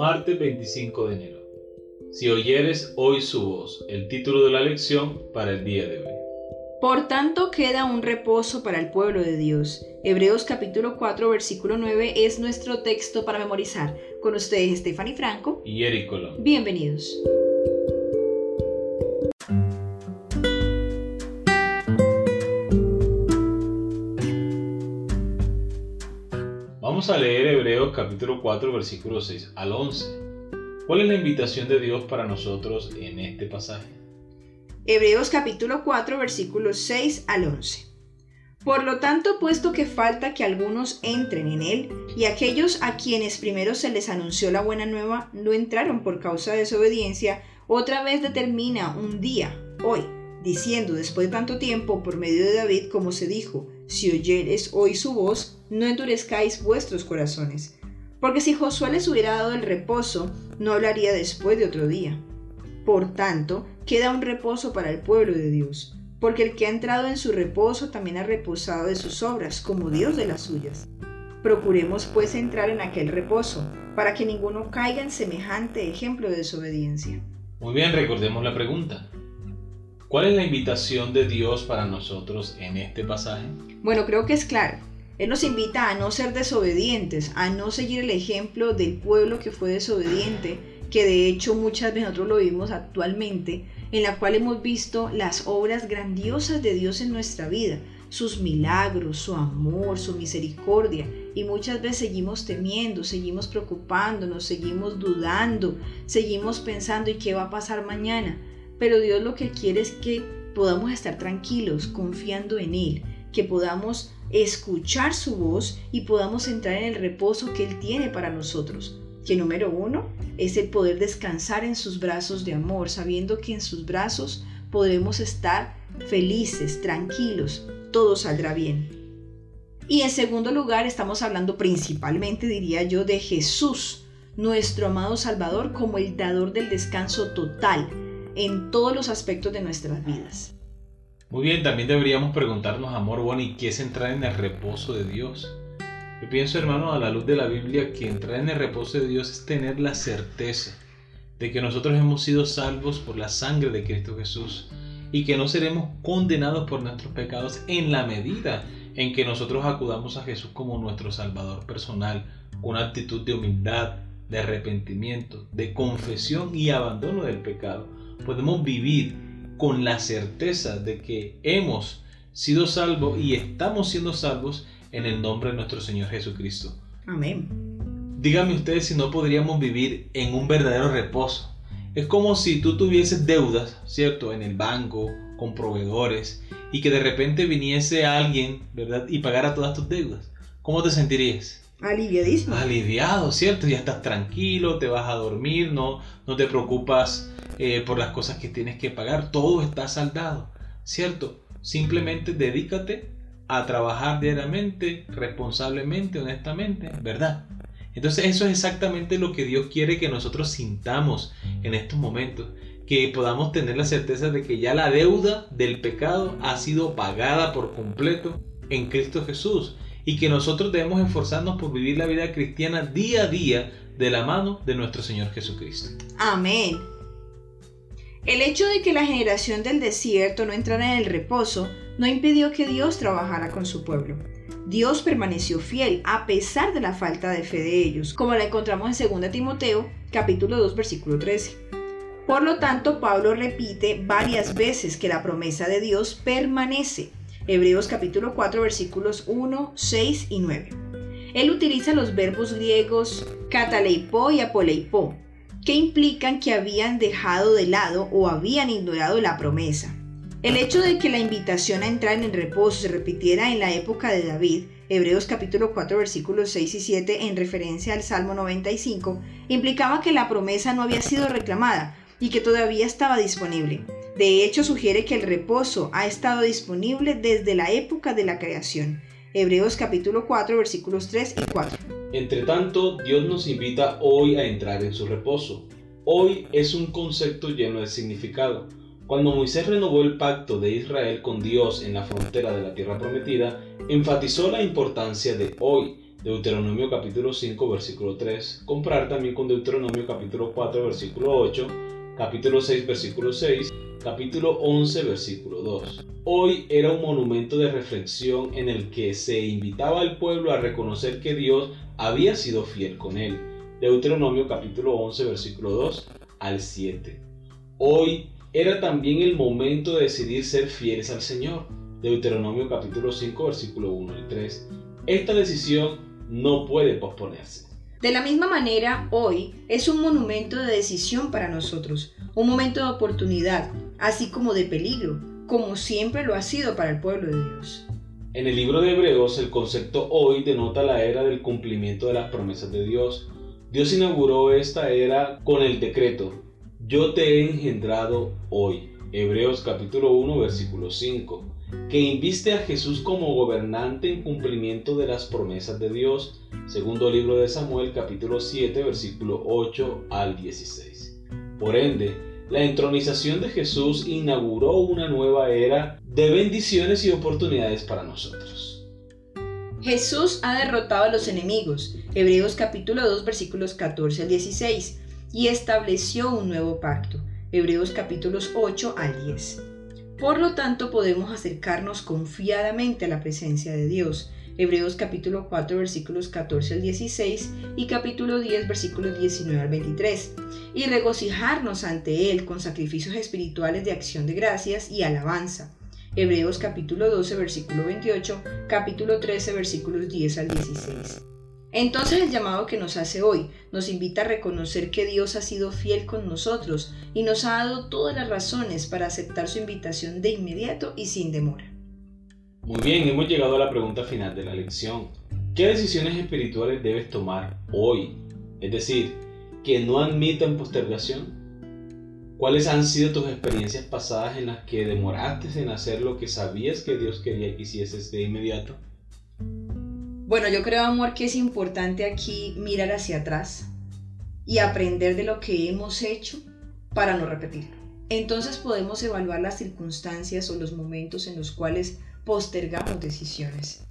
Martes 25 de enero. Si oyeres hoy su voz, el título de la lección para el día de hoy. Por tanto queda un reposo para el pueblo de Dios. Hebreos capítulo 4 versículo 9 es nuestro texto para memorizar. Con ustedes Stephanie Franco y Eric Colón. Bienvenidos. Vamos a leer Hebreos capítulo 4 versículo 6 al 11. ¿Cuál es la invitación de Dios para nosotros en este pasaje? Hebreos capítulo 4 versículos 6 al 11. Por lo tanto, puesto que falta que algunos entren en él, y aquellos a quienes primero se les anunció la buena nueva no entraron por causa de desobediencia, otra vez determina un día, hoy, diciendo después de tanto tiempo por medio de David, como se dijo, si oyeres hoy su voz, no endurezcáis vuestros corazones. Porque si Josué les hubiera dado el reposo, no hablaría después de otro día. Por tanto, queda un reposo para el pueblo de Dios, porque el que ha entrado en su reposo también ha reposado de sus obras, como Dios de las suyas. Procuremos pues entrar en aquel reposo, para que ninguno caiga en semejante ejemplo de desobediencia. Muy bien, recordemos la pregunta. ¿Cuál es la invitación de Dios para nosotros en este pasaje? Bueno, creo que es claro. Él nos invita a no ser desobedientes, a no seguir el ejemplo del pueblo que fue desobediente, que de hecho muchas veces nosotros lo vimos actualmente, en la cual hemos visto las obras grandiosas de Dios en nuestra vida, sus milagros, su amor, su misericordia, y muchas veces seguimos temiendo, seguimos preocupándonos, seguimos dudando, seguimos pensando ¿y qué va a pasar mañana? Pero Dios lo que quiere es que podamos estar tranquilos, confiando en Él, que podamos escuchar su voz y podamos entrar en el reposo que Él tiene para nosotros. Que número uno es el poder descansar en sus brazos de amor, sabiendo que en sus brazos podremos estar felices, tranquilos, todo saldrá bien. Y en segundo lugar estamos hablando principalmente, diría yo, de Jesús, nuestro amado Salvador, como el dador del descanso total, en todos los aspectos de nuestras vidas. Muy bien, también deberíamos preguntarnos, amor ¿y qué es entrar en el reposo de Dios? Yo pienso, hermano, a la luz de la Biblia, que entrar en el reposo de Dios es tener la certeza de que nosotros hemos sido salvos por la sangre de Cristo Jesús y que no seremos condenados por nuestros pecados en la medida en que nosotros acudamos a Jesús como nuestro Salvador personal, con una actitud de humildad, de arrepentimiento, de confesión y abandono del pecado podemos vivir con la certeza de que hemos sido salvos y estamos siendo salvos en el nombre de nuestro Señor Jesucristo. Amén. Díganme ustedes si no podríamos vivir en un verdadero reposo. Es como si tú tuvieses deudas, ¿cierto? En el banco, con proveedores, y que de repente viniese alguien, ¿verdad? Y pagara todas tus deudas. ¿Cómo te sentirías? Aliviadísimo. Aliviado, ¿cierto? Ya estás tranquilo, te vas a dormir, no, no te preocupas eh, por las cosas que tienes que pagar, todo está saldado, ¿cierto? Simplemente dedícate a trabajar diariamente, responsablemente, honestamente, ¿verdad? Entonces eso es exactamente lo que Dios quiere que nosotros sintamos en estos momentos, que podamos tener la certeza de que ya la deuda del pecado ha sido pagada por completo en Cristo Jesús y que nosotros debemos esforzarnos por vivir la vida cristiana día a día de la mano de nuestro Señor Jesucristo. Amén. El hecho de que la generación del desierto no entrara en el reposo no impidió que Dios trabajara con su pueblo. Dios permaneció fiel a pesar de la falta de fe de ellos, como la encontramos en 2 Timoteo capítulo 2 versículo 13. Por lo tanto, Pablo repite varias veces que la promesa de Dios permanece Hebreos capítulo 4 versículos 1, 6 y 9. Él utiliza los verbos griegos kataleipo y apoleipo, que implican que habían dejado de lado o habían ignorado la promesa. El hecho de que la invitación a entrar en reposo se repitiera en la época de David, Hebreos capítulo 4 versículos 6 y 7 en referencia al Salmo 95, implicaba que la promesa no había sido reclamada y que todavía estaba disponible. De hecho, sugiere que el reposo ha estado disponible desde la época de la creación. Hebreos capítulo 4 versículos 3 y 4. Entre tanto, Dios nos invita hoy a entrar en su reposo. Hoy es un concepto lleno de significado. Cuando Moisés renovó el pacto de Israel con Dios en la frontera de la tierra prometida, enfatizó la importancia de hoy, Deuteronomio capítulo 5 versículo 3, comprar también con Deuteronomio capítulo 4 versículo 8, capítulo 6 versículo 6, capítulo 11 versículo 2. Hoy era un monumento de reflexión en el que se invitaba al pueblo a reconocer que Dios había sido fiel con él. Deuteronomio capítulo 11 versículo 2 al 7. Hoy era también el momento de decidir ser fieles al Señor. Deuteronomio capítulo 5 versículo 1 y 3. Esta decisión no puede posponerse. De la misma manera, hoy es un monumento de decisión para nosotros, un momento de oportunidad, así como de peligro, como siempre lo ha sido para el pueblo de Dios. En el libro de Hebreos, el concepto hoy denota la era del cumplimiento de las promesas de Dios. Dios inauguró esta era con el decreto, yo te he engendrado hoy. Hebreos capítulo 1 versículo 5 que inviste a Jesús como gobernante en cumplimiento de las promesas de Dios, segundo libro de Samuel capítulo 7 versículo 8 al 16. Por ende, la entronización de Jesús inauguró una nueva era de bendiciones y oportunidades para nosotros. Jesús ha derrotado a los enemigos, Hebreos capítulo 2 versículos 14 al 16, y estableció un nuevo pacto, Hebreos capítulos 8 al 10. Por lo tanto, podemos acercarnos confiadamente a la presencia de Dios. Hebreos capítulo 4 versículos 14 al 16 y capítulo 10 versículos 19 al 23 y regocijarnos ante Él con sacrificios espirituales de acción de gracias y alabanza. Hebreos capítulo 12 versículo 28, capítulo 13 versículos 10 al 16. Entonces el llamado que nos hace hoy nos invita a reconocer que Dios ha sido fiel con nosotros y nos ha dado todas las razones para aceptar su invitación de inmediato y sin demora. Muy bien, hemos llegado a la pregunta final de la lección. ¿Qué decisiones espirituales debes tomar hoy? Es decir, que no admitan postergación. ¿Cuáles han sido tus experiencias pasadas en las que demoraste en hacer lo que sabías que Dios quería que hicieses de inmediato? Bueno, yo creo, amor, que es importante aquí mirar hacia atrás y aprender de lo que hemos hecho para no repetirlo. Entonces podemos evaluar las circunstancias o los momentos en los cuales postergamos decisiones.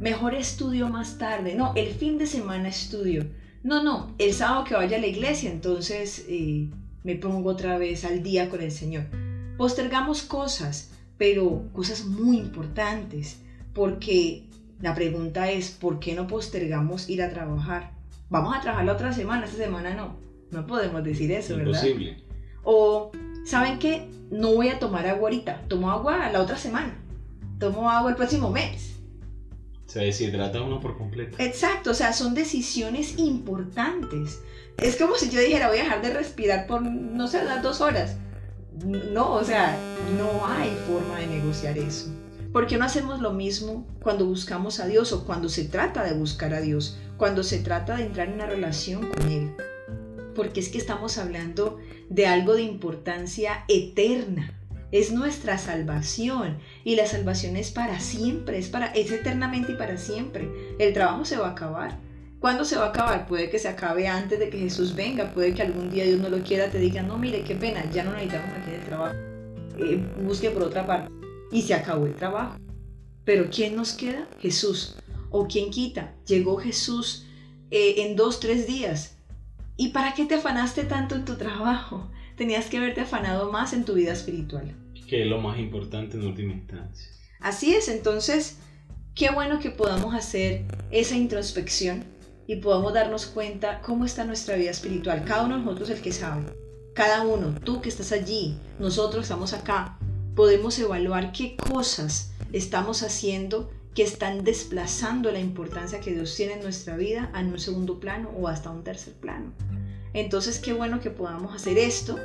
Mejor estudio más tarde. No, el fin de semana estudio. No, no, el sábado que vaya a la iglesia, entonces eh, me pongo otra vez al día con el Señor. Postergamos cosas, pero cosas muy importantes, porque la pregunta es, ¿por qué no postergamos ir a trabajar? Vamos a trabajar la otra semana, esta semana no. No podemos decir eso, ¿verdad? Imposible. O, ¿saben qué? No voy a tomar agua ahorita, tomo agua la otra semana. Tomo agua el próximo mes. Se deshidrata uno por completo. Exacto, o sea, son decisiones importantes. Es como si yo dijera, voy a dejar de respirar por, no sé, unas dos horas. No, o sea, no hay forma de negociar eso. ¿Por qué no hacemos lo mismo cuando buscamos a Dios o cuando se trata de buscar a Dios, cuando se trata de entrar en una relación con Él? Porque es que estamos hablando de algo de importancia eterna. Es nuestra salvación y la salvación es para siempre, es, para, es eternamente y para siempre. El trabajo se va a acabar. ¿Cuándo se va a acabar? Puede que se acabe antes de que Jesús venga, puede que algún día Dios no lo quiera, te diga, no, mire, qué pena, ya no necesitamos aquí el trabajo. Eh, busque por otra parte y se acabó el trabajo. Pero ¿quién nos queda? Jesús. ¿O quién quita? Llegó Jesús eh, en dos, tres días. ¿Y para qué te afanaste tanto en tu trabajo? Tenías que haberte afanado más en tu vida espiritual. Que es lo más importante en última instancia. Así es, entonces, qué bueno que podamos hacer esa introspección y podamos darnos cuenta cómo está nuestra vida espiritual. Cada uno de nosotros el que sabe. Cada uno, tú que estás allí, nosotros estamos acá, podemos evaluar qué cosas estamos haciendo que están desplazando la importancia que Dios tiene en nuestra vida a un segundo plano o hasta un tercer plano. Entonces, qué bueno que podamos hacer esto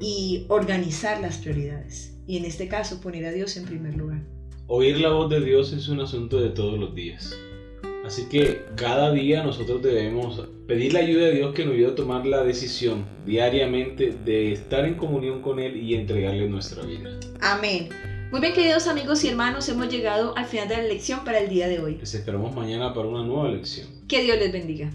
y organizar las prioridades. Y en este caso, poner a Dios en primer lugar. Oír la voz de Dios es un asunto de todos los días. Así que cada día nosotros debemos pedir la ayuda de Dios que nos ayude a tomar la decisión diariamente de estar en comunión con Él y entregarle nuestra vida. Amén. Muy bien, queridos amigos y hermanos, hemos llegado al final de la lección para el día de hoy. Les esperamos mañana para una nueva lección. Que Dios les bendiga.